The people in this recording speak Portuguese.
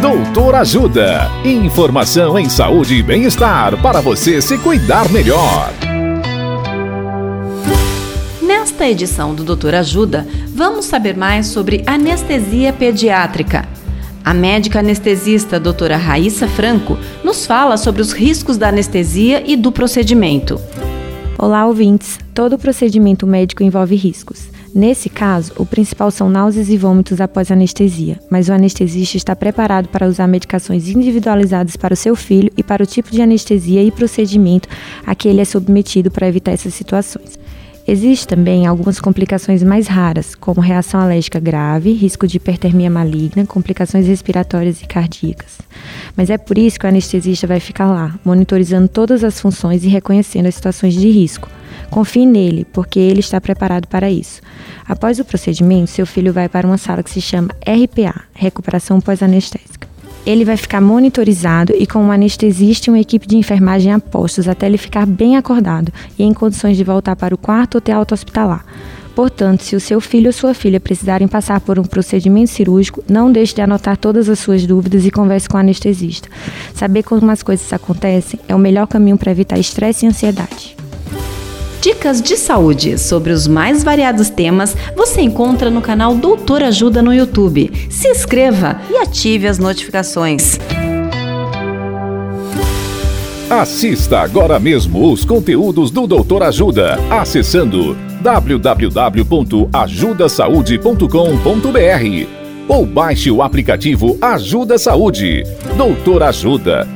Doutor Ajuda. Informação em saúde e bem-estar para você se cuidar melhor. Nesta edição do Doutor Ajuda, vamos saber mais sobre anestesia pediátrica. A médica anestesista doutora Raíssa Franco nos fala sobre os riscos da anestesia e do procedimento. Olá, ouvintes! Todo procedimento médico envolve riscos. Nesse caso, o principal são náuseas e vômitos após anestesia, mas o anestesista está preparado para usar medicações individualizadas para o seu filho e para o tipo de anestesia e procedimento a que ele é submetido para evitar essas situações. Existem também algumas complicações mais raras, como reação alérgica grave, risco de hipertermia maligna, complicações respiratórias e cardíacas. Mas é por isso que o anestesista vai ficar lá, monitorizando todas as funções e reconhecendo as situações de risco. Confie nele, porque ele está preparado para isso. Após o procedimento, seu filho vai para uma sala que se chama RPA Recuperação Pós-Anestésica. Ele vai ficar monitorizado e com um anestesista e uma equipe de enfermagem a postos até ele ficar bem acordado e em condições de voltar para o quarto ou ter alta hospitalar. Portanto, se o seu filho ou sua filha precisarem passar por um procedimento cirúrgico, não deixe de anotar todas as suas dúvidas e converse com o anestesista. Saber como as coisas acontecem é o melhor caminho para evitar estresse e ansiedade. Dicas de saúde sobre os mais variados temas você encontra no canal Doutor Ajuda no YouTube. Se inscreva e ative as notificações. Assista agora mesmo os conteúdos do Doutor Ajuda acessando www.ajudasaude.com.br ou baixe o aplicativo Ajuda Saúde. Doutor Ajuda